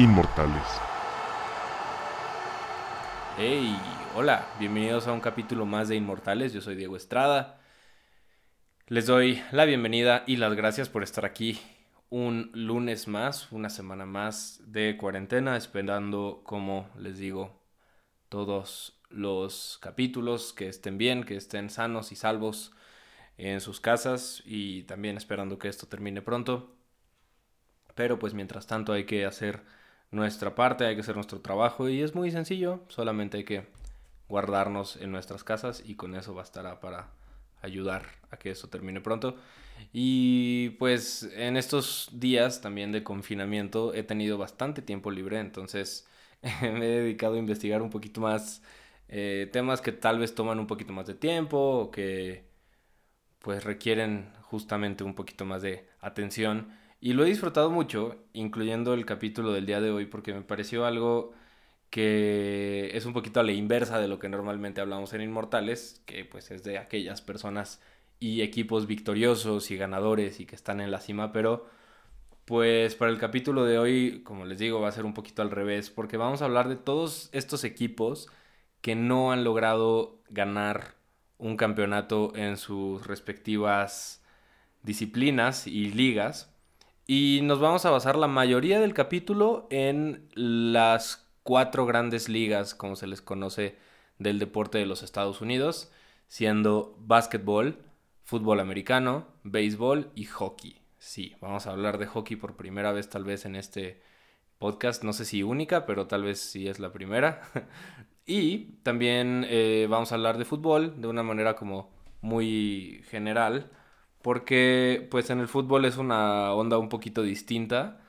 Inmortales. Hey, hola, bienvenidos a un capítulo más de Inmortales. Yo soy Diego Estrada. Les doy la bienvenida y las gracias por estar aquí un lunes más, una semana más de cuarentena, esperando, como les digo, todos los capítulos que estén bien, que estén sanos y salvos en sus casas y también esperando que esto termine pronto. Pero pues mientras tanto hay que hacer nuestra parte, hay que hacer nuestro trabajo y es muy sencillo, solamente hay que guardarnos en nuestras casas y con eso bastará para ayudar a que esto termine pronto. Y pues en estos días también de confinamiento he tenido bastante tiempo libre, entonces me he dedicado a investigar un poquito más eh, temas que tal vez toman un poquito más de tiempo o que pues requieren justamente un poquito más de atención. Y lo he disfrutado mucho, incluyendo el capítulo del día de hoy, porque me pareció algo que es un poquito a la inversa de lo que normalmente hablamos en Inmortales, que pues es de aquellas personas y equipos victoriosos y ganadores y que están en la cima, pero pues para el capítulo de hoy, como les digo, va a ser un poquito al revés, porque vamos a hablar de todos estos equipos que no han logrado ganar un campeonato en sus respectivas disciplinas y ligas. Y nos vamos a basar la mayoría del capítulo en las cuatro grandes ligas, como se les conoce, del deporte de los Estados Unidos, siendo básquetbol, fútbol americano, béisbol y hockey. Sí, vamos a hablar de hockey por primera vez tal vez en este podcast, no sé si única, pero tal vez sí es la primera. y también eh, vamos a hablar de fútbol de una manera como muy general, porque pues en el fútbol es una onda un poquito distinta,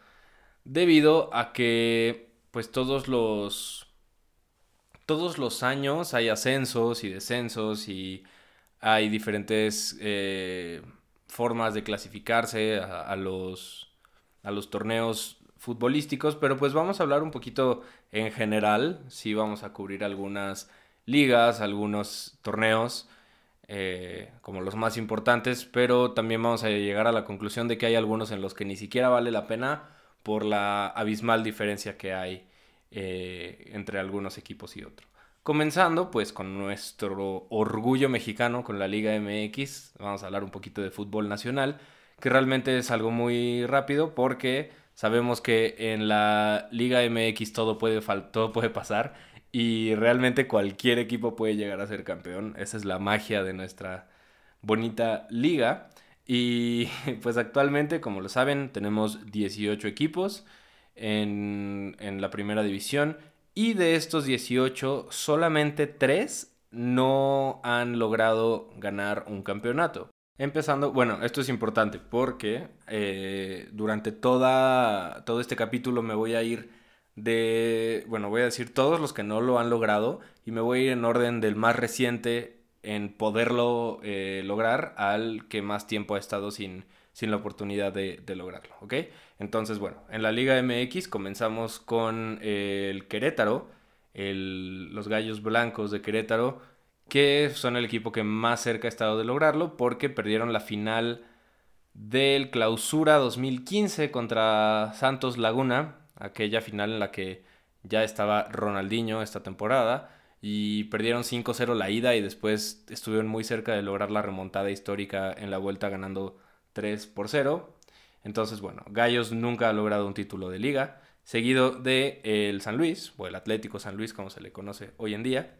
debido a que pues todos los todos los años hay ascensos y descensos y hay diferentes eh, formas de clasificarse a, los, a los torneos futbolísticos, pero pues vamos a hablar un poquito en general, sí vamos a cubrir algunas ligas, algunos torneos, eh, como los más importantes, pero también vamos a llegar a la conclusión de que hay algunos en los que ni siquiera vale la pena por la abismal diferencia que hay eh, entre algunos equipos y otros. Comenzando pues con nuestro orgullo mexicano, con la Liga MX, vamos a hablar un poquito de fútbol nacional, que realmente es algo muy rápido porque sabemos que en la Liga MX todo puede, todo puede pasar y realmente cualquier equipo puede llegar a ser campeón. Esa es la magia de nuestra bonita liga. Y pues actualmente, como lo saben, tenemos 18 equipos en, en la primera división y de estos 18, solamente 3 no han logrado ganar un campeonato. Empezando, bueno, esto es importante porque eh, durante toda, todo este capítulo me voy a ir de, bueno, voy a decir todos los que no lo han logrado y me voy a ir en orden del más reciente en poderlo eh, lograr al que más tiempo ha estado sin, sin la oportunidad de, lograrlo, ¿ok? Entonces, bueno, en la Liga MX comenzamos con el Querétaro, los Gallos Blancos de Querétaro, que son el equipo que más cerca ha estado de lograrlo porque perdieron la final del Clausura 2015 contra Santos Laguna, aquella final en la que ya estaba Ronaldinho esta temporada y perdieron 5-0 la ida y después estuvieron muy cerca de lograr la remontada histórica en la vuelta ganando 3 por 0. Entonces, bueno, Gallos nunca ha logrado un título de liga, seguido de el San Luis, o el Atlético San Luis como se le conoce hoy en día,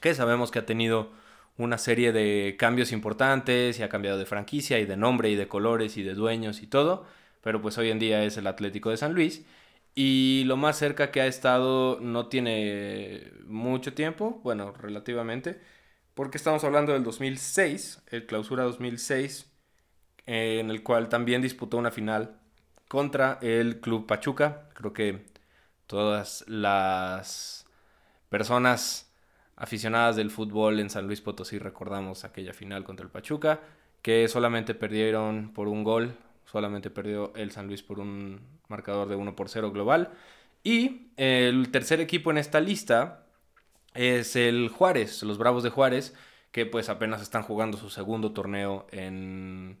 que sabemos que ha tenido una serie de cambios importantes y ha cambiado de franquicia y de nombre y de colores y de dueños y todo, pero pues hoy en día es el Atlético de San Luis. Y lo más cerca que ha estado no tiene mucho tiempo, bueno, relativamente, porque estamos hablando del 2006, el clausura 2006, en el cual también disputó una final contra el Club Pachuca. Creo que todas las personas aficionadas del fútbol en San Luis Potosí recordamos aquella final contra el Pachuca, que solamente perdieron por un gol, solamente perdió el San Luis por un marcador de 1 por 0 global. Y el tercer equipo en esta lista es el Juárez, los Bravos de Juárez, que pues apenas están jugando su segundo torneo en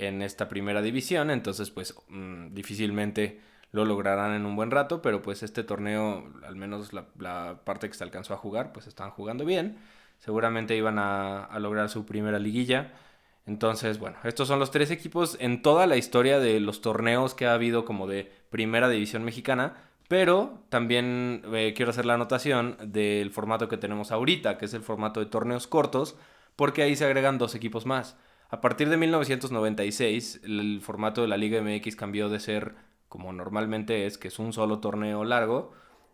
en esta primera división, entonces pues mm, difícilmente lo lograrán en un buen rato, pero pues este torneo, al menos la, parte que se alcanzó a jugar, pues estaban jugando bien. Seguramente iban a lograr su primera liguilla. Entonces, bueno, estos son los tres equipos en toda la historia de los torneos que ha habido como de primera división mexicana. Pero también eh, quiero hacer la anotación del formato que tenemos ahorita, que es el formato de torneos cortos, porque ahí se agregan dos equipos más. A partir de 1996, el formato de la Liga MX cambió de ser como normalmente es, que es un solo torneo largo,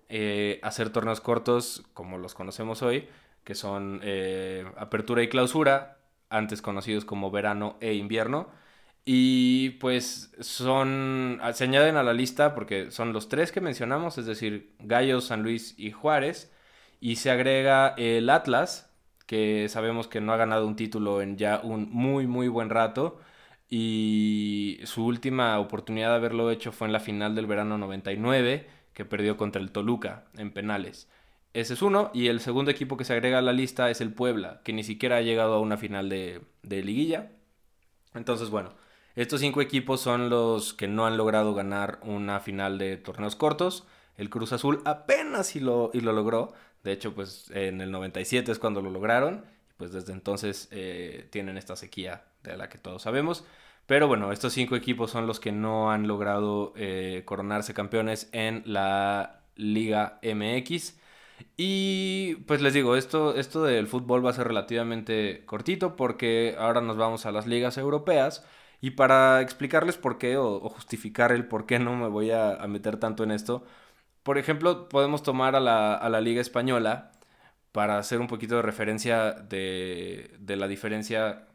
eh, hacer torneos cortos como los conocemos hoy, que son eh, apertura y clausura, antes conocidos como verano e invierno. Y pues son, se añaden a la lista porque son los tres que mencionamos, es decir, Gallos, San Luis y Juárez. Y se agrega el Atlas, que sabemos que no ha ganado un título en ya un muy, muy buen rato. Y su última oportunidad de haberlo hecho fue en la final del verano 99, que perdió contra el Toluca en penales. Ese es uno. Y el segundo equipo que se agrega a la lista es el Puebla, que ni siquiera ha llegado a una final de, liguilla. Entonces, bueno, estos cinco equipos son los que no han logrado ganar una final de torneos cortos. El Cruz Azul apenas y lo, y lo logró. De hecho, pues en el 97 es cuando lo lograron. Pues desde entonces eh, tienen esta sequía de la que todos sabemos. Pero bueno, estos cinco equipos son los que no han logrado eh, coronarse campeones en la Liga MX. Y pues les digo, esto, esto del fútbol va a ser relativamente cortito porque ahora nos vamos a las ligas europeas. Y para explicarles por qué o, justificar el por qué no me voy a, meter tanto en esto, por ejemplo, podemos tomar a la, a la Liga Española para hacer un poquito de referencia de, de la diferencia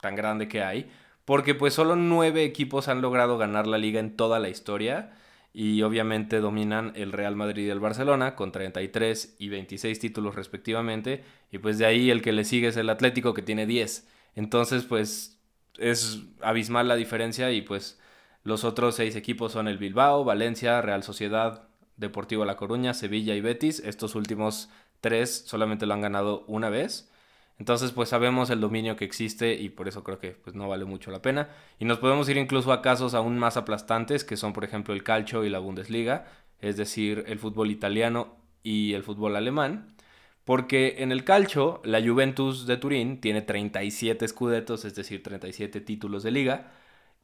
tan grande que hay. Porque pues solo nueve equipos han logrado ganar la liga en toda la historia y obviamente dominan el Real Madrid y el Barcelona con 33 y 26 títulos respectivamente y pues de ahí el que le sigue es el Atlético que tiene 10. Entonces pues es abismal la diferencia y pues los otros seis equipos son el Bilbao, Valencia, Real Sociedad, Deportivo La Coruña, Sevilla y Betis. Estos últimos tres solamente lo han ganado una vez. Entonces, pues sabemos el dominio que existe y por eso creo que pues, no vale mucho la pena. Y nos podemos ir incluso a casos aún más aplastantes, que son por ejemplo el calcio y la Bundesliga, es decir, el fútbol italiano y el fútbol alemán. Porque en el calcio, la Juventus de Turín tiene 37 escudetos, es decir, 37 títulos de liga.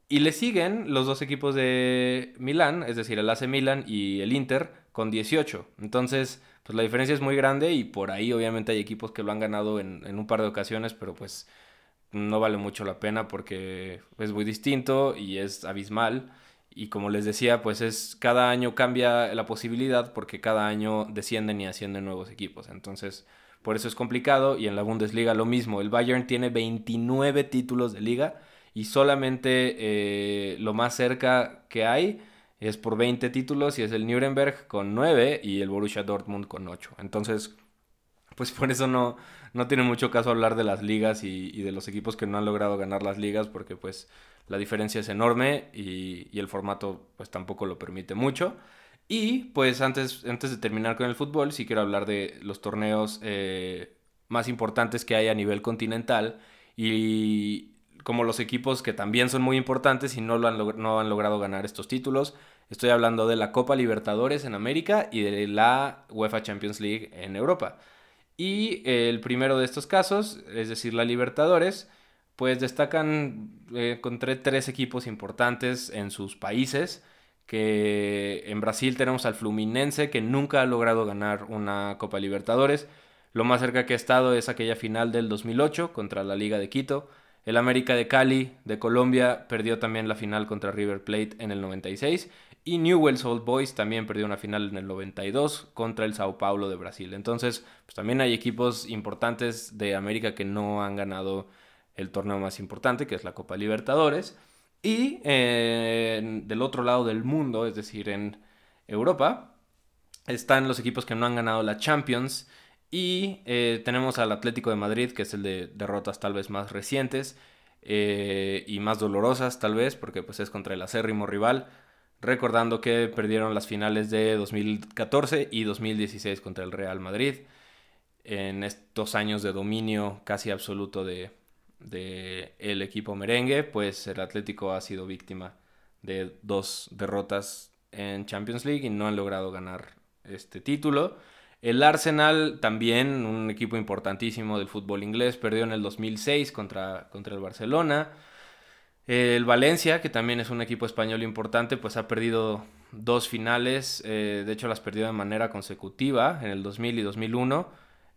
Y le siguen los dos equipos de Milán, es decir, el AC Milan y el Inter, con 18. Entonces, pues la diferencia es muy grande y por ahí obviamente hay equipos que lo han ganado en, un par de ocasiones, pero pues no vale mucho la pena porque es muy distinto y es abismal. Y como les decía, pues es cada año cambia la posibilidad porque cada año descienden y ascienden nuevos equipos. Entonces, por eso es complicado. Y en la Bundesliga lo mismo. El Bayern tiene 29 títulos de liga y solamente eh, lo más cerca que hay es por 20 títulos y es el Nuremberg con 9 y el Borussia Dortmund con 8. Entonces, pues por eso no, no tiene mucho caso hablar de las ligas y, de los equipos que no han logrado ganar las ligas porque pues la diferencia es enorme y, el formato pues tampoco lo permite mucho. Y pues antes, antes de terminar con el fútbol, sí quiero hablar de los torneos eh, más importantes que hay a nivel continental y como los equipos que también son muy importantes y no, lo han, no han logrado ganar estos títulos. Estoy hablando de la Copa Libertadores en América y de la UEFA Champions League en Europa. Y el primero de estos casos, es decir, la Libertadores, pues destacan eh, con tres equipos importantes en sus países, que en Brasil tenemos al Fluminense, que nunca ha logrado ganar una Copa Libertadores. Lo más cerca que ha estado es aquella final del 2008 contra la Liga de Quito. El América de Cali de Colombia perdió también la final contra River Plate en el 96 y Newell's Old Boys también perdió una final en el 92 contra el Sao Paulo de Brasil. Entonces, pues también hay equipos importantes de América que no han ganado el torneo más importante, que es la Copa Libertadores. Y eh, del otro lado del mundo, es decir, en Europa, están los equipos que no han ganado la Champions y eh, tenemos al Atlético de Madrid, que es el de derrotas tal vez más recientes eh, y más dolorosas tal vez, porque pues es contra el acérrimo rival. Recordando que perdieron las finales de 2014 y 2016 contra el Real Madrid. En estos años de dominio casi absoluto de, el equipo merengue, pues el Atlético ha sido víctima de dos derrotas en Champions League y no han logrado ganar este título. El Arsenal también, un equipo importantísimo del fútbol inglés, perdió en el 2006 contra, contra el Barcelona. El Valencia, que también es un equipo español importante, pues ha perdido dos finales, eh, de hecho las perdió de manera consecutiva en el 2000 y 2001,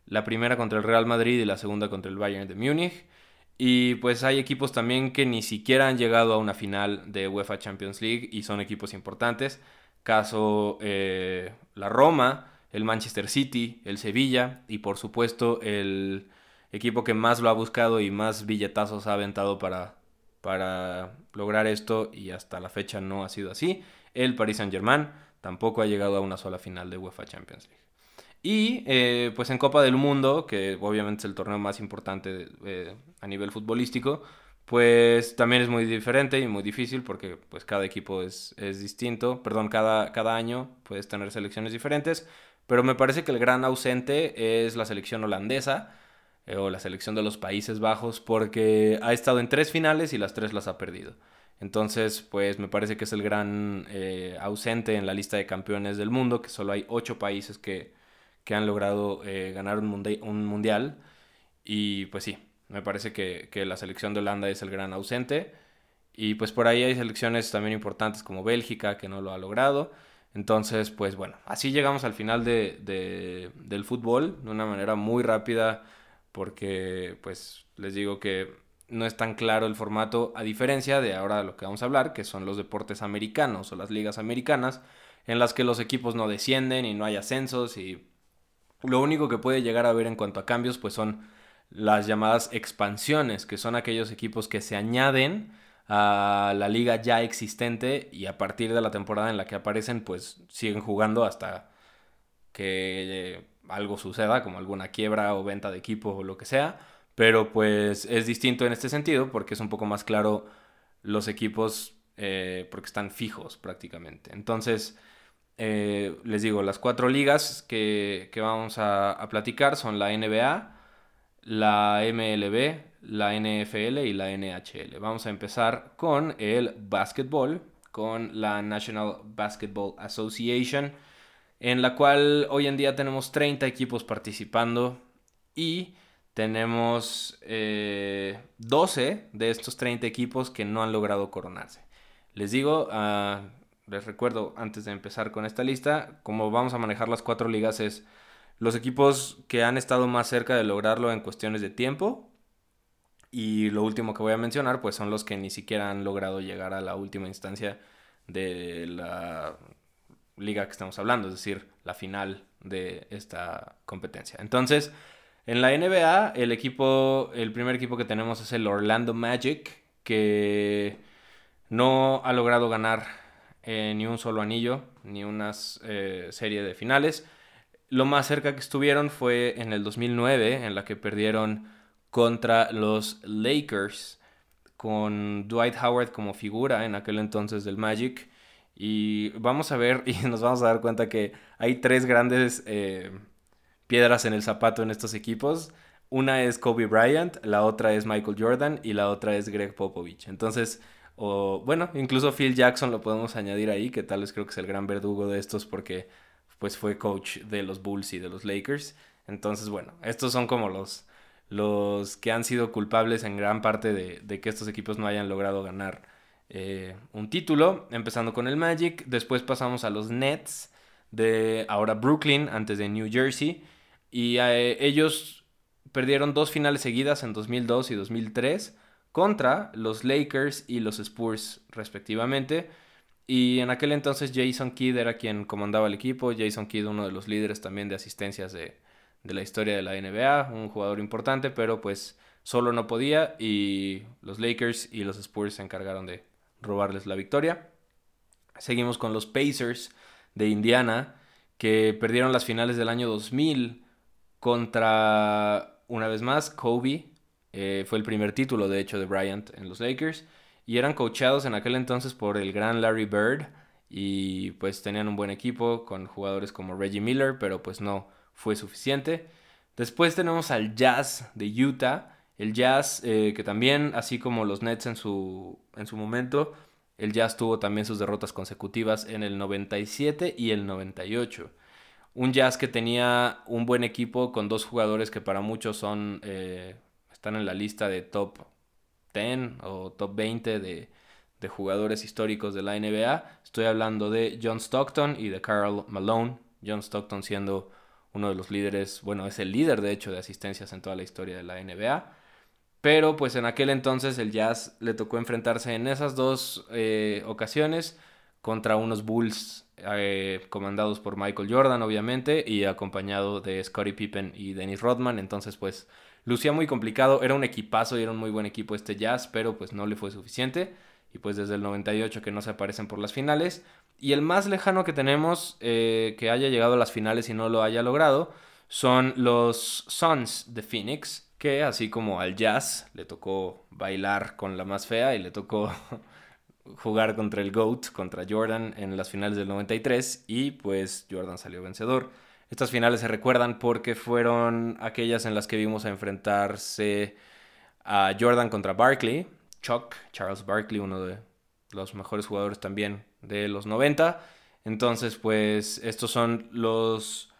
la primera contra el Real Madrid y la segunda contra el Bayern de Múnich. Y pues hay equipos también que ni siquiera han llegado a una final de UEFA Champions League y son equipos importantes. Caso eh, la Roma, el Manchester City, el Sevilla y por supuesto el equipo que más lo ha buscado y más billetazos ha aventado para, para lograr esto y hasta la fecha no ha sido así. El Paris Saint Germain tampoco ha llegado a una sola final de UEFA Champions League. Y eh, pues en Copa del Mundo, que obviamente es el torneo más importante eh, a nivel futbolístico, pues también es muy diferente y muy difícil porque pues cada equipo es, es distinto, perdón, cada, cada año puedes tener selecciones diferentes, pero me parece que el gran ausente es la selección holandesa eh, o la selección de los Países Bajos porque ha estado en tres finales y las tres las ha perdido. Entonces, pues me parece que es el gran ausente en la lista de campeones del mundo, que solo hay ocho países que, que han logrado eh, ganar un, un, mundial. Y pues sí, me parece que, la selección de Holanda es el gran ausente. Y pues por ahí hay selecciones también importantes como Bélgica, que no lo ha logrado. Entonces, pues bueno, así llegamos al final de, del fútbol de una manera muy rápida porque pues les digo que no es tan claro el formato a diferencia de ahora de lo que vamos a hablar, que son los deportes americanos o las ligas americanas, en las que los equipos no descienden y no hay ascensos y lo único que puede llegar a haber en cuanto a cambios, pues son las llamadas expansiones, que son aquellos equipos que se añaden a la liga ya existente y a partir de la temporada en la que aparecen, pues siguen jugando hasta que eh, algo suceda, como alguna quiebra o venta de equipo o lo que sea. Pero pues es distinto en este sentido porque es un poco más claro los equipos eh, porque están fijos prácticamente. Entonces, eh, les digo, las cuatro ligas que, vamos a, platicar son la NBA, la MLB, la NFL y la NHL. Vamos a empezar con el basketball, con la National Basketball Association, en la cual hoy en día tenemos 30 equipos participando y tenemos 12 eh, de estos 30 equipos que no han logrado coronarse. Les digo, uh, les recuerdo antes de empezar con esta lista, cómo vamos a manejar las cuatro ligas es los equipos que han estado más cerca de lograrlo en cuestiones de tiempo. Y lo último que voy a mencionar, pues son los que ni siquiera han logrado llegar a la última instancia de la liga que estamos hablando, es decir, la final de esta competencia. Entonces, en la NBA, el equipo, el primer equipo que tenemos es el Orlando Magic, que no ha logrado ganar eh, ni un solo anillo, ni una eh, serie de finales. Lo más cerca que estuvieron fue en el 2009, en la que perdieron contra los Lakers, con Dwight Howard como figura en aquel entonces del Magic. Y vamos a ver y nos vamos a dar cuenta que hay tres grandes eh, piedras en el zapato en estos equipos. Una es Kobe Bryant, la otra es Michael Jordan y la otra es Greg Popovich. Entonces, o bueno, incluso Phil Jackson lo podemos añadir ahí, que tal vez creo que es el gran verdugo de estos porque pues fue coach de los Bulls y de los Lakers. Entonces, bueno, estos son como los, los que han sido culpables en gran parte de, que estos equipos no hayan logrado ganar eh, un título, empezando con el Magic, después pasamos a los Nets de ahora Brooklyn, antes de New Jersey, y eh, ellos perdieron dos finales seguidas en 2002 y 2003 contra los Lakers y los Spurs respectivamente. Y en aquel entonces Jason Kidd era quien comandaba el equipo. Jason Kidd, uno de los líderes también de asistencias de, la historia de la NBA, un jugador importante, pero pues solo no podía y los Lakers y los Spurs se encargaron de robarles la victoria. Seguimos con los Pacers de Indiana, que perdieron las finales del año 2000 contra, una vez más, Kobe eh, fue el primer título, de hecho, de Bryant en los Lakers. Y eran coachados en aquel entonces por el gran Larry Bird. Y pues tenían un buen equipo con jugadores como Reggie Miller, pero pues no fue suficiente. Después tenemos al Jazz de Utah. El Jazz, eh, que también, así como los Nets en su, en su momento, el Jazz tuvo también sus derrotas consecutivas en el 97 y el 98. Un Jazz que tenía un buen equipo con dos jugadores que para muchos son eh, están en la lista de top 10 o top 20 de, de jugadores históricos de la NBA. Estoy hablando de John Stockton y de Carl Malone. John Stockton siendo uno de los líderes, bueno, es el líder de hecho de asistencias en toda la historia de la NBA. Pero pues en aquel entonces el Jazz le tocó enfrentarse en esas dos eh, ocasiones contra unos Bulls eh, comandados por Michael Jordan, obviamente, y acompañado de Scottie Pippen y Dennis Rodman. Entonces, pues, lucía muy complicado. Era un equipazo y era un muy buen equipo este Jazz, pero pues no le fue suficiente. Y pues desde el 98 que no se aparecen por las finales. Y el más lejano que tenemos eh, que haya llegado a las finales y no lo haya logrado son los Suns de Phoenix que así como al Jazz le tocó bailar con la más fea y le tocó jugar contra el GOAT, contra Jordan en las finales del 93 y pues Jordan salió vencedor. Estas finales se recuerdan porque fueron aquellas en las que vimos a enfrentarse a Jordan contra Barkley, Chuck, Charles Barkley, uno de los mejores jugadores también de los 90. Entonces, pues estos son los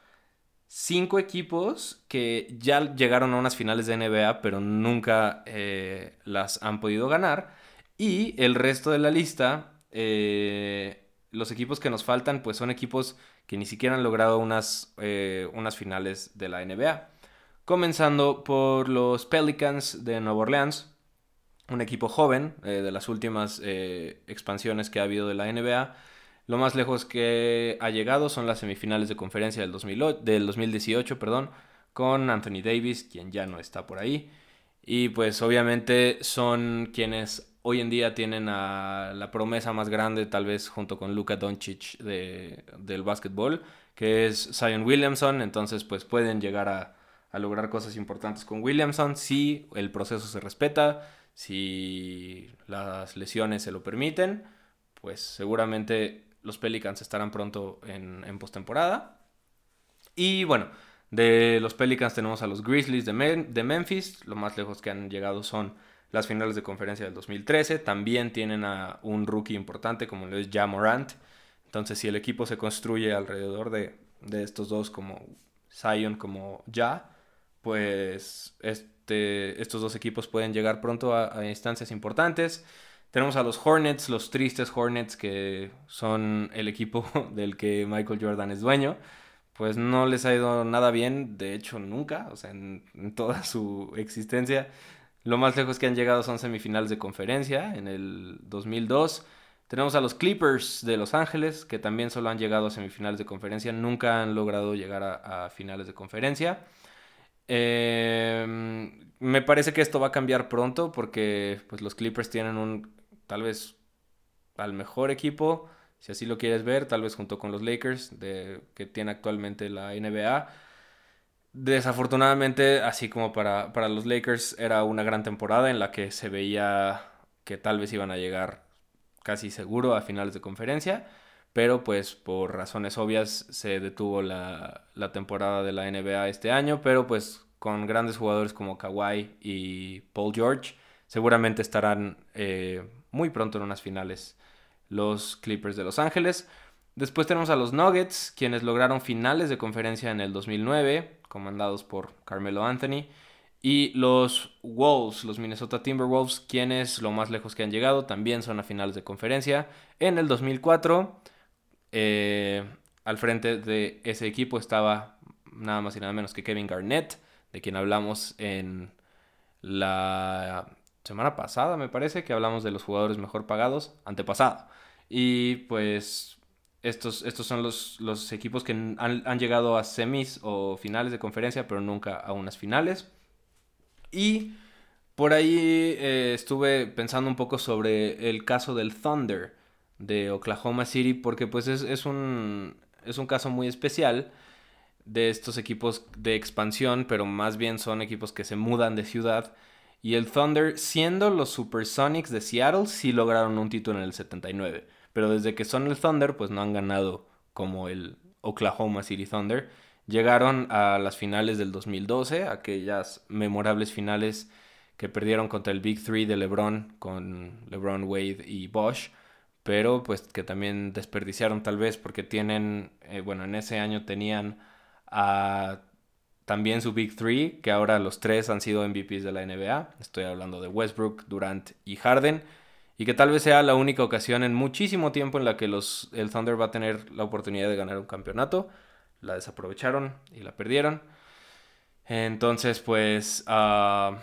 cinco equipos que ya llegaron a unas finales de NBA, pero nunca eh, las han podido ganar. Y el resto de la lista, eh, los equipos que nos faltan, pues son equipos que ni siquiera han logrado unas, eh, unas finales de la NBA. Comenzando por los Pelicans de Nueva Orleans, un equipo joven de las últimas expansiones que ha habido de la NBA lo más lejos que ha llegado son las semifinales de conferencia del, 2018, perdón, con Anthony Davis, quien ya no está por ahí. Y pues obviamente son quienes hoy en día tienen la promesa más grande, tal vez junto con Luka Doncic del básquetbol, que es Zion Williamson. Entonces pues pueden llegar a, a lograr cosas importantes con Williamson si el proceso se respeta, si las lesiones se lo permiten, pues seguramente los Pelicans estarán pronto en, en postemporada. Y bueno, de los Pelicans tenemos a los Grizzlies de, Memphis. Lo más lejos que han llegado son las finales de conferencia del 2013. También tienen a un rookie importante como lo es Ja Morant. Entonces, si el equipo se construye alrededor de, estos dos, como Zion, como Ja, pues este, estos dos equipos pueden llegar pronto a instancias importantes. Tenemos a los Hornets, los tristes Hornets, que son el equipo del que Michael Jordan es dueño. Pues no les ha ido nada bien, de hecho nunca, o sea, en, toda su existencia. Lo más lejos que han llegado son semifinales de conferencia en el 2002. Tenemos a los Clippers de Los Ángeles, que también solo han llegado a semifinales de conferencia, nunca han logrado llegar a, finales de conferencia. Em, me parece que esto va a cambiar pronto porque pues, los Clippers tienen un tal vez al mejor equipo, si así lo quieres ver, tal vez junto con los Lakers de, que tiene actualmente la NBA. Desafortunadamente, así como para, los Lakers, era una gran temporada en la que se veía que tal vez iban a llegar casi seguro a finales de conferencia, pero pues por razones obvias se detuvo la, la temporada de la NBA este año, pero pues con grandes jugadores como Kawhi y Paul George, seguramente estarán eh, muy pronto en unas finales los Clippers de Los Ángeles. Después tenemos a los Nuggets, quienes lograron finales de conferencia en el 2009, comandados por Carmelo Anthony. Y los Wolves, los Minnesota Timberwolves, quienes lo más lejos que han llegado, también son a finales de conferencia. En el 2004, eh, al frente de ese equipo estaba nada más y nada menos que Kevin Garnett, de quien hablamos en la semana pasada, me parece, que hablamos de los jugadores mejor pagados, antepasado. Y pues estos, estos son los, los equipos que han, llegado a semis o finales de conferencia, pero nunca a unas finales. Y por ahí eh, estuve pensando un poco sobre el caso del Thunder de Oklahoma City, porque pues es, es, un, es un caso muy especial de estos equipos de expansión, pero más bien son equipos que se mudan de ciudad y el Thunder, siendo los Supersonics de Seattle, sí lograron un título en el 79. Pero desde que son el Thunder, pues no han ganado como el Oklahoma City Thunder. Llegaron a las finales del 2012, aquellas memorables finales que perdieron contra el Big Three de LeBron, con LeBron, Wade y Bosch. pero pues que también desperdiciaron tal vez porque tienen, eh, bueno, en ese año tenían a también su Big Three, que ahora los tres han sido MVPs de la NBA. Estoy hablando de Westbrook, Durant y Harden. Y que tal vez sea la única ocasión en muchísimo tiempo en la que los, el Thunder va a tener la oportunidad de ganar un campeonato. La desaprovecharon y la perdieron. Entonces, pues, uh,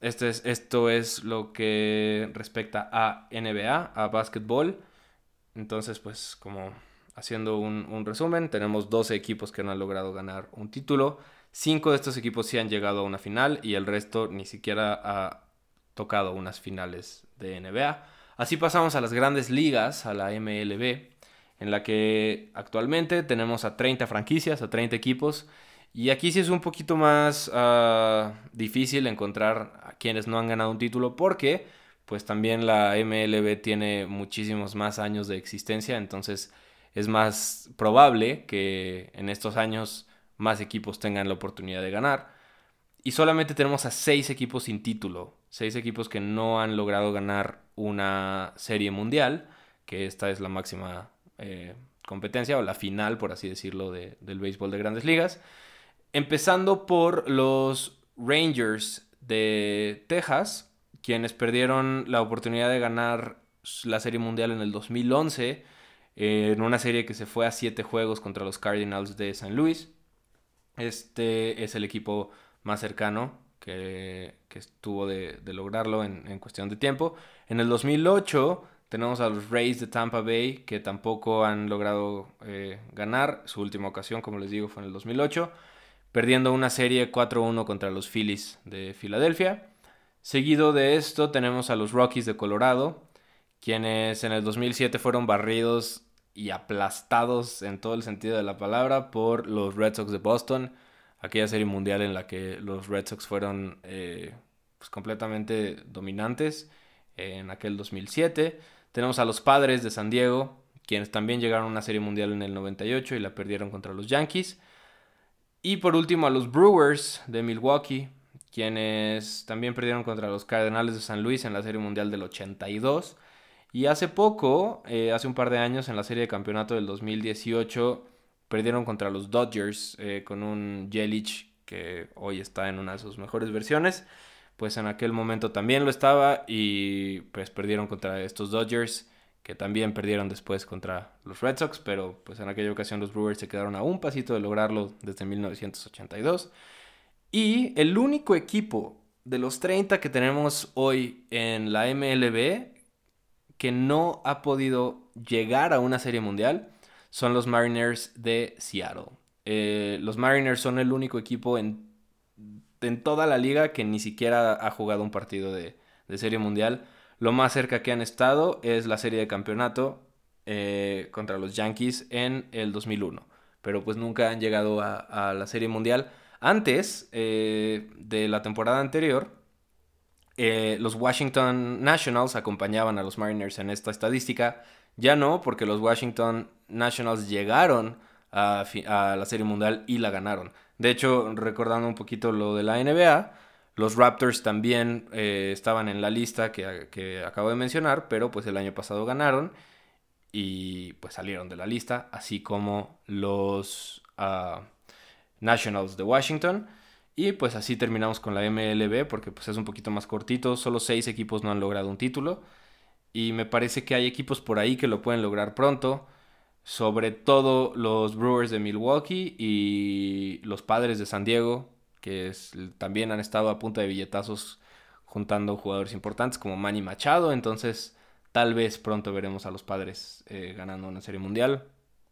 este es, esto es lo que respecta a NBA, a básquetbol. Entonces, pues, como haciendo un, un, resumen, tenemos 12 equipos que no han logrado ganar un título. Cinco de estos equipos sí han llegado a una final y el resto ni siquiera ha tocado unas finales de NBA. Así pasamos a las grandes ligas, a la MLB, en la que actualmente tenemos a 30 franquicias, a 30 equipos. Y aquí sí es un poquito más uh, difícil encontrar a quienes no han ganado un título porque pues también la MLB tiene muchísimos más años de existencia, entonces es más probable que en estos años más equipos tengan la oportunidad de ganar. Y solamente tenemos a seis equipos sin título, seis equipos que no han logrado ganar una serie mundial, que esta es la máxima eh, competencia o la final, por así decirlo, del béisbol de grandes ligas. Empezando por los Rangers de Texas, quienes perdieron la oportunidad de ganar la serie mundial en el 2011 en una serie que se fue a siete juegos contra los Cardinals de San Luis. Este es el equipo más cercano que, estuvo de, lograrlo en, cuestión de tiempo. En el 2008 tenemos a los Rays de Tampa Bay que tampoco han logrado eh, ganar. Su última ocasión, como les digo, fue en el 2008, perdiendo una serie 4-1 contra los Phillies de Filadelfia. Seguido de esto tenemos a los Rockies de Colorado, quienes en el 2007 fueron barridos y aplastados en todo el sentido de la palabra por los Red Sox de Boston, aquella serie mundial en la que los Red Sox fueron eh, pues, completamente dominantes en aquel 2007. Tenemos a los Padres de San Diego, quienes también llegaron a una serie mundial en el 98 y la perdieron contra los Yankees. Y por último a los Brewers de Milwaukee, quienes también perdieron contra los Cardenales de San Luis en la serie mundial del 82. Y hace poco, eh, hace un par de años, en la serie de campeonato del 2018, perdieron contra los Dodgers eh, con un Jelic que hoy está en una de sus mejores versiones. Pues en aquel momento también lo estaba y pues perdieron contra estos Dodgers que también perdieron después contra los Red Sox, pero pues en aquella ocasión los Brewers se quedaron a un pasito de lograrlo desde 1982. Y el único equipo de los 30 que tenemos hoy en la MLB que no ha podido llegar a una serie mundial son los Mariners de Seattle. Eh, los Mariners son el único equipo en, en, toda la liga que ni siquiera ha jugado un partido de, serie mundial. Lo más cerca que han estado es la serie de campeonato eh, contra los Yankees en el 2001. Pero pues nunca han llegado a, la serie mundial. Antes eh, de la temporada anterior, eh, los Washington Nationals acompañaban a los Mariners en esta estadística. Ya no, porque los Washington Nationals llegaron a, la Serie Mundial y la ganaron. De hecho, recordando un poquito lo de la NBA, los Raptors también eh, estaban en la lista que, acabo de mencionar, pero pues el año pasado ganaron y pues salieron de la lista, así como los ah, Nationals de Washington. Y pues así terminamos con la MLB porque pues es un poquito más cortito, solo seis equipos no han logrado un título. Y me parece que hay equipos por ahí que lo pueden lograr pronto, sobre todo los Brewers de Milwaukee y los Padres de San Diego, que también han estado a punta de billetazos juntando jugadores importantes como Manny Machado, entonces tal vez pronto veremos a los Padres eh, ganando una serie mundial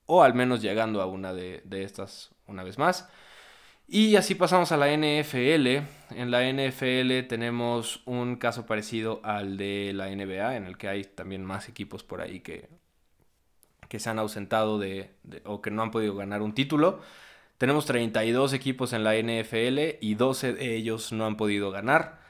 o al menos llegando a una de estas una vez más. Y así pasamos a la NFL. En la NFL tenemos un caso parecido al de la NBA, en el que hay también más equipos por ahí que, que se han ausentado de, o que no han podido ganar un título. Tenemos 32 equipos en la NFL y 12 de ellos no han podido ganar.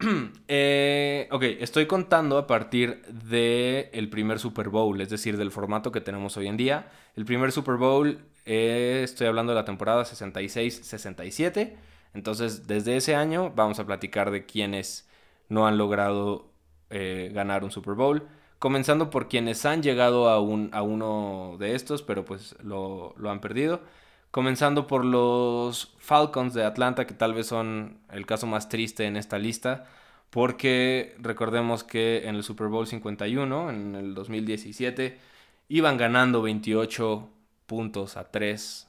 eh, ok, estoy contando a partir del el primer Super Bowl, es decir, del formato que tenemos hoy en día. El primer Super Bowl eh, estoy hablando de la temporada 66-67. Entonces, desde ese año vamos a platicar de quienes no han logrado eh, ganar un Super Bowl. comenzando por quienes han llegado a, un, a uno de estos, pero pues lo, lo han perdido. Comenzando por los Falcons de Atlanta, que tal vez son el caso más triste en esta lista, porque recordemos que en el Super Bowl 51, en el 2017, iban ganando 28 puntos a 3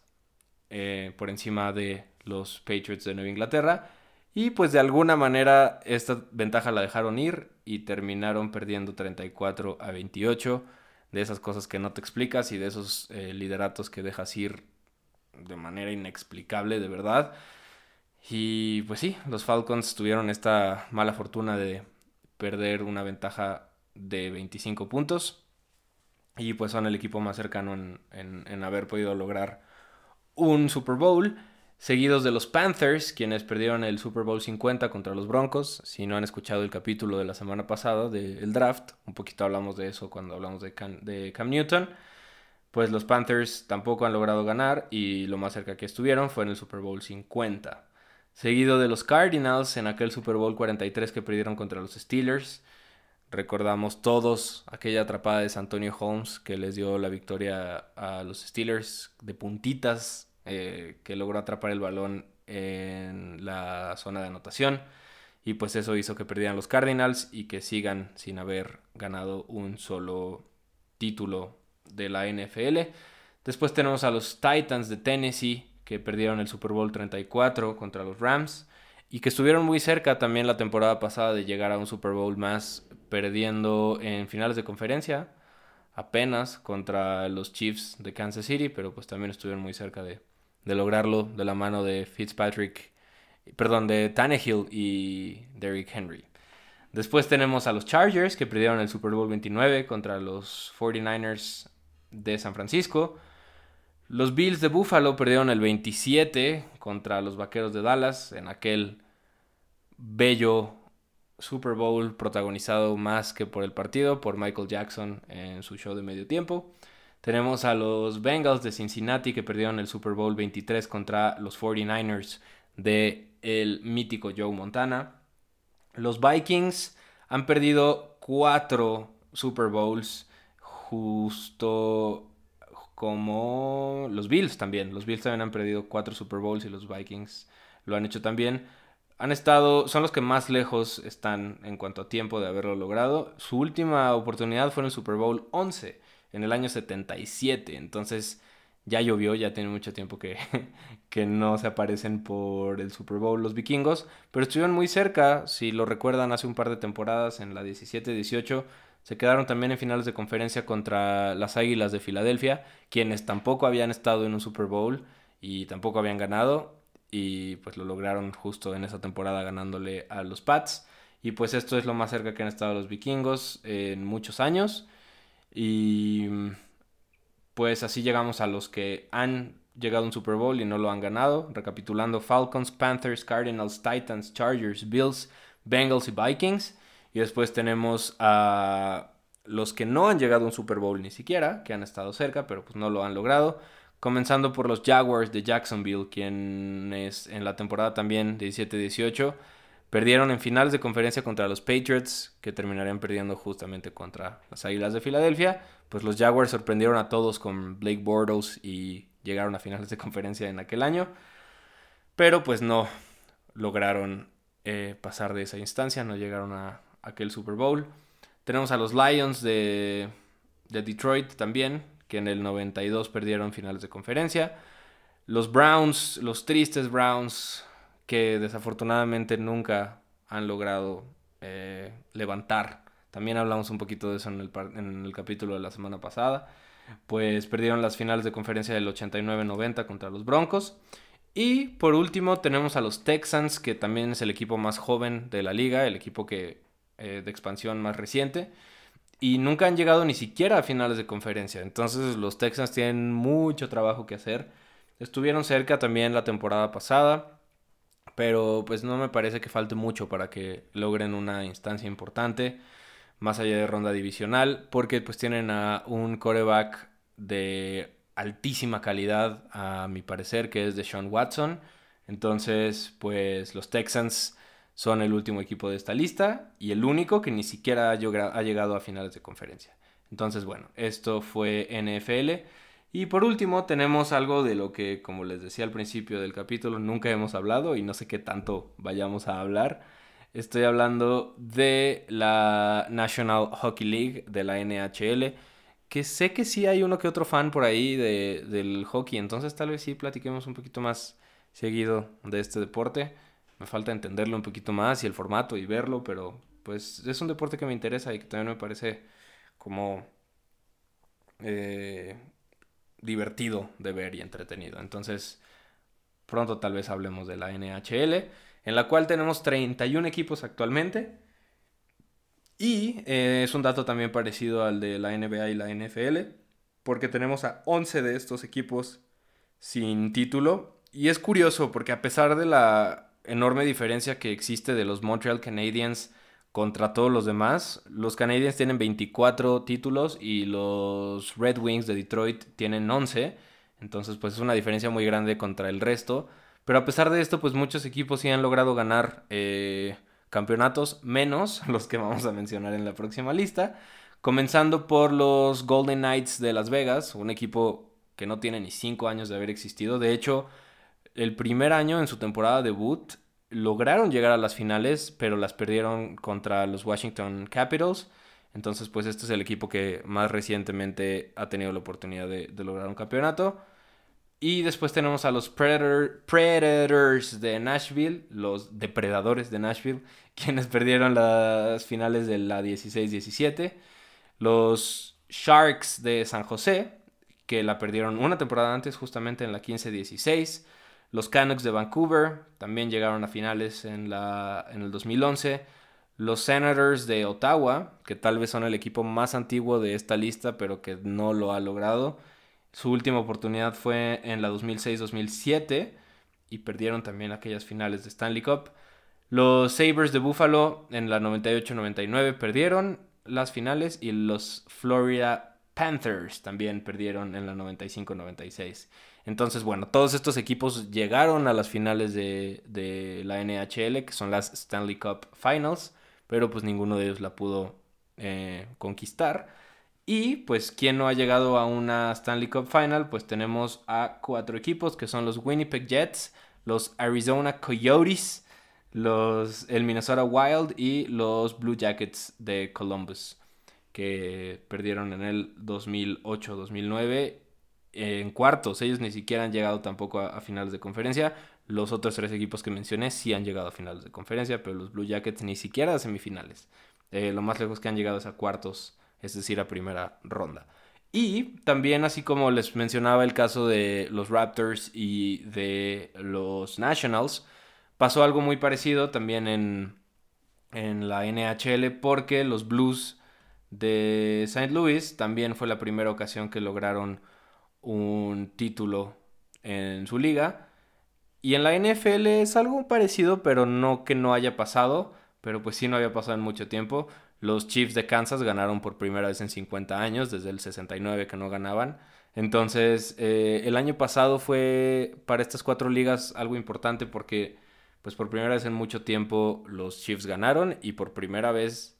eh, por encima de los Patriots de Nueva Inglaterra. Y pues de alguna manera esta ventaja la dejaron ir y terminaron perdiendo 34 a 28 de esas cosas que no te explicas y de esos eh, lideratos que dejas ir de manera inexplicable, de verdad. Y pues sí, los Falcons tuvieron esta mala fortuna de perder una ventaja de 25 puntos. Y pues son el equipo más cercano en, en, haber podido lograr un Super Bowl. Seguidos de los Panthers, quienes perdieron el Super Bowl 50 contra los Broncos. Si no han escuchado el capítulo de la semana pasada del draft, un poquito hablamos de eso cuando hablamos de de Cam Newton pues los Panthers tampoco han logrado ganar y lo más cerca que estuvieron fue en el Super Bowl 50. Seguido de los Cardinals en aquel Super Bowl 43 que perdieron contra los Steelers. Recordamos todos aquella atrapada de Antonio Holmes que les dio la victoria a los Steelers de puntitas, eh, que logró atrapar el balón en la zona de anotación. Y pues eso hizo que perdieran los Cardinals y que sigan sin haber ganado un solo título de la NFL. Después tenemos a los Titans de Tennessee, que perdieron el Super Bowl 34 contra los Rams y que estuvieron muy cerca también la temporada pasada de llegar a un Super Bowl más, perdiendo en finales de conferencia apenas contra los Chiefs de Kansas City, pero pues también estuvieron muy cerca de, de lograrlo de la mano de Fitzpatrick, perdón, de Tannehill y Derrick Henry. Después tenemos a los Chargers que perdieron el Super Bowl 29 contra los 49ers de San Francisco. Los Bills de Buffalo perdieron el 27 contra los Vaqueros de Dallas en aquel bello Super Bowl protagonizado más que por el partido por Michael Jackson en su show de medio tiempo. Tenemos a los Bengals de Cincinnati que perdieron el Super Bowl 23 contra los 49ers de el mítico Joe Montana. Los Vikings han perdido cuatro Super Bowls justo como los Bills también. Los Bills también han perdido cuatro Super Bowls y los Vikings lo han hecho también. Han estado, son los que más lejos están en cuanto a tiempo de haberlo logrado. Su última oportunidad fue en el Super Bowl 11, en el año 77. Entonces ya llovió, ya tiene mucho tiempo que, que no se aparecen por el Super Bowl los vikingos. Pero estuvieron muy cerca, si lo recuerdan, hace un par de temporadas, en la 17-18 se quedaron también en finales de conferencia contra las Águilas de Filadelfia, quienes tampoco habían estado en un Super Bowl y tampoco habían ganado. Y pues lo lograron justo en esa temporada ganándole a los Pats. Y pues esto es lo más cerca que han estado los vikingos en muchos años. Y pues así llegamos a los que han llegado a un Super Bowl y no lo han ganado. Recapitulando, Falcons, Panthers, Cardinals, Titans, Chargers, Bills, Bengals y Vikings. Y después tenemos a los que no han llegado a un Super Bowl ni siquiera, que han estado cerca, pero pues no lo han logrado. Comenzando por los Jaguars de Jacksonville, quienes en la temporada también 17-18 perdieron en finales de conferencia contra los Patriots, que terminarían perdiendo justamente contra las Águilas de Filadelfia. Pues los Jaguars sorprendieron a todos con Blake Bortles y llegaron a finales de conferencia en aquel año. Pero pues no lograron eh, pasar de esa instancia, no llegaron a, aquel Super Bowl. Tenemos a los Lions de, Detroit también, que en el 92 perdieron finales de conferencia. Los Browns, los tristes Browns, que desafortunadamente nunca han logrado eh, levantar. También hablamos un poquito de eso en el, en el capítulo de la semana pasada. Pues perdieron las finales de conferencia del 89-90 contra los Broncos. Y por último tenemos a los Texans, que también es el equipo más joven de la liga, el equipo que eh, de expansión más reciente. Y nunca han llegado ni siquiera a finales de conferencia. Entonces los Texans tienen mucho trabajo que hacer. Estuvieron cerca también la temporada pasada. Pero pues no me parece que falte mucho para que logren una instancia importante. Más allá de ronda divisional. Porque pues tienen a un coreback de altísima calidad a mi parecer. Que es de Sean Watson. Entonces pues los Texans son el último equipo de esta lista y el único que ni siquiera ha llegado a finales de conferencia. Entonces, bueno, esto fue NFL. Y por último, tenemos algo de lo que, como les decía al principio del capítulo, nunca hemos hablado y no sé qué tanto vayamos a hablar. Estoy hablando de la National Hockey League, de la NHL, que sé que sí hay uno que otro fan por ahí de, del hockey, entonces tal vez sí platiquemos un poquito más seguido de este deporte. Me falta entenderlo un poquito más y el formato y verlo, pero pues es un deporte que me interesa y que también me parece como eh, divertido de ver y entretenido. Entonces, pronto tal vez hablemos de la NHL, en la cual tenemos 31 equipos actualmente. Y eh, es un dato también parecido al de la NBA y la NFL, porque tenemos a 11 de estos equipos sin título. Y es curioso porque a pesar de la enorme diferencia que existe de los Montreal Canadiens contra todos los demás. Los Canadiens tienen 24 títulos y los Red Wings de Detroit tienen 11. Entonces, pues es una diferencia muy grande contra el resto. Pero a pesar de esto, pues muchos equipos sí han logrado ganar eh, campeonatos, menos los que vamos a mencionar en la próxima lista. Comenzando por los Golden Knights de Las Vegas, un equipo que no tiene ni 5 años de haber existido. De hecho, el primer año en su temporada debut lograron llegar a las finales, pero las perdieron contra los Washington Capitals. Entonces, pues este es el equipo que más recientemente ha tenido la oportunidad de, lograr un campeonato. Y después tenemos a los Predators de Nashville, los depredadores de Nashville, quienes perdieron las finales de la 16-17. Los Sharks de San José, que la perdieron una temporada antes, justamente en la 15-16. Los Canucks de Vancouver también llegaron a finales en, la, en el 2011. Los Senators de Ottawa, que tal vez son el equipo más antiguo de esta lista, pero que no lo ha logrado. Su última oportunidad fue en la 2006-2007 y perdieron también aquellas finales de Stanley Cup. Los Sabres de Buffalo en la 98-99 perdieron las finales y los Florida Panthers también perdieron en la 95-96. Entonces, bueno, todos estos equipos llegaron a las finales de, la NHL, que son las Stanley Cup Finals, pero pues ninguno de ellos la pudo eh, conquistar. Y pues, ¿quién no ha llegado a una Stanley Cup Final? Pues tenemos a cuatro equipos, que son los Winnipeg Jets, los Arizona Coyotes, los, el Minnesota Wild y los Blue Jackets de Columbus, que perdieron en el 2008-2009 en cuartos. Ellos ni siquiera han llegado tampoco a, finales de conferencia. Los otros tres equipos que mencioné sí han llegado a finales de conferencia, pero los Blue Jackets ni siquiera a semifinales. Eh, lo más lejos que han llegado es a cuartos, es decir, a primera ronda. Y también, así como les mencionaba el caso de los Raptors y de los Nationals, pasó algo muy parecido también en, en la NHL porque los Blues de St. Louis también fue la primera ocasión que lograron un título en su liga. Y en la NFL es algo parecido, pero no que no haya pasado, pero pues sí no había pasado en mucho tiempo. Los Chiefs de Kansas ganaron por primera vez en 50 años, desde el 69 que no ganaban. Entonces, eh, el año pasado fue para estas cuatro ligas algo importante porque, pues por primera vez en mucho tiempo los Chiefs ganaron y por primera vez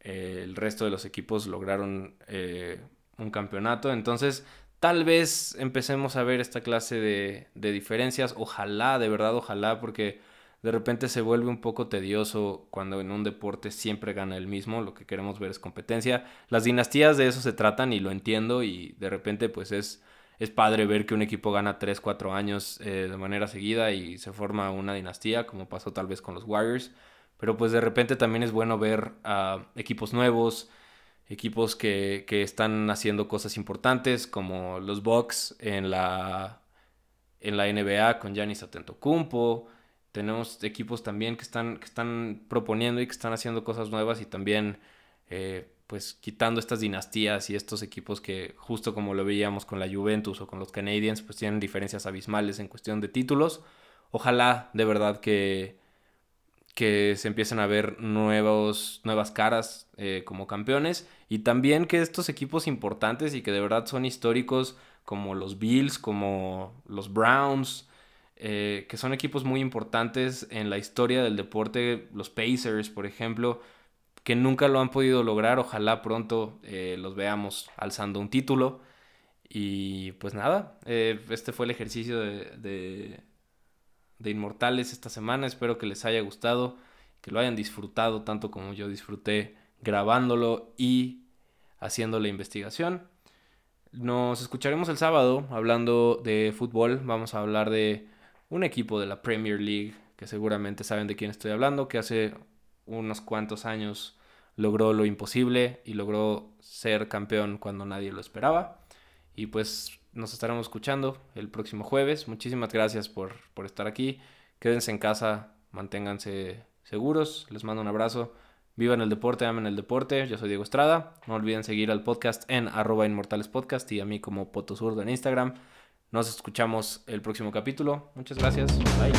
eh, el resto de los equipos lograron eh, un campeonato. Entonces, tal vez empecemos a ver esta clase de, diferencias. Ojalá, de verdad, ojalá, porque de repente se vuelve un poco tedioso cuando en un deporte siempre gana el mismo. Lo que queremos ver es competencia. Las dinastías de eso se tratan y lo entiendo y de repente pues es, es padre ver que un equipo gana 3, 4 años eh, de manera seguida y se forma una dinastía como pasó tal vez con los Warriors. Pero pues de repente también es bueno ver a equipos nuevos, equipos que, están haciendo cosas importantes como los Bucks en la, en la NBA con Giannis Atentocumpo. Tenemos equipos también que están, que están proponiendo y que están haciendo cosas nuevas y también eh, pues quitando estas dinastías y estos equipos que justo como lo veíamos con la Juventus o con los Canadiens pues tienen diferencias abismales en cuestión de títulos. Ojalá de verdad que, que se empiecen a ver nuevos, nuevas caras eh, como campeones y también que estos equipos importantes y que de verdad son históricos como los Bills, como los Browns, eh, que son equipos muy importantes en la historia del deporte, los Pacers, por ejemplo, que nunca lo han podido lograr. Ojalá pronto eh, los veamos alzando un título. Y pues nada, este fue el ejercicio de, de, Inmortales esta semana. Espero que les haya gustado, que lo hayan disfrutado tanto como yo disfruté grabándolo y haciendo la investigación. Nos escucharemos el sábado hablando de fútbol. Vamos a hablar de un equipo de la Premier League que seguramente saben de quién estoy hablando, que hace unos cuantos años logró lo imposible y logró ser campeón cuando nadie lo esperaba. Y pues nos estaremos escuchando el próximo jueves. Muchísimas gracias por, por estar aquí. Quédense en casa, manténganse seguros. Les mando un abrazo. Vivan el deporte, amen el deporte. Yo soy Diego Estrada. No olviden seguir al podcast en arroba inmortales podcast y a mí como Potosurdo en Instagram. Nos escuchamos el próximo capítulo. Muchas gracias. Bye.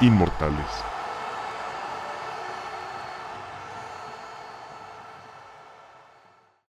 inmortales.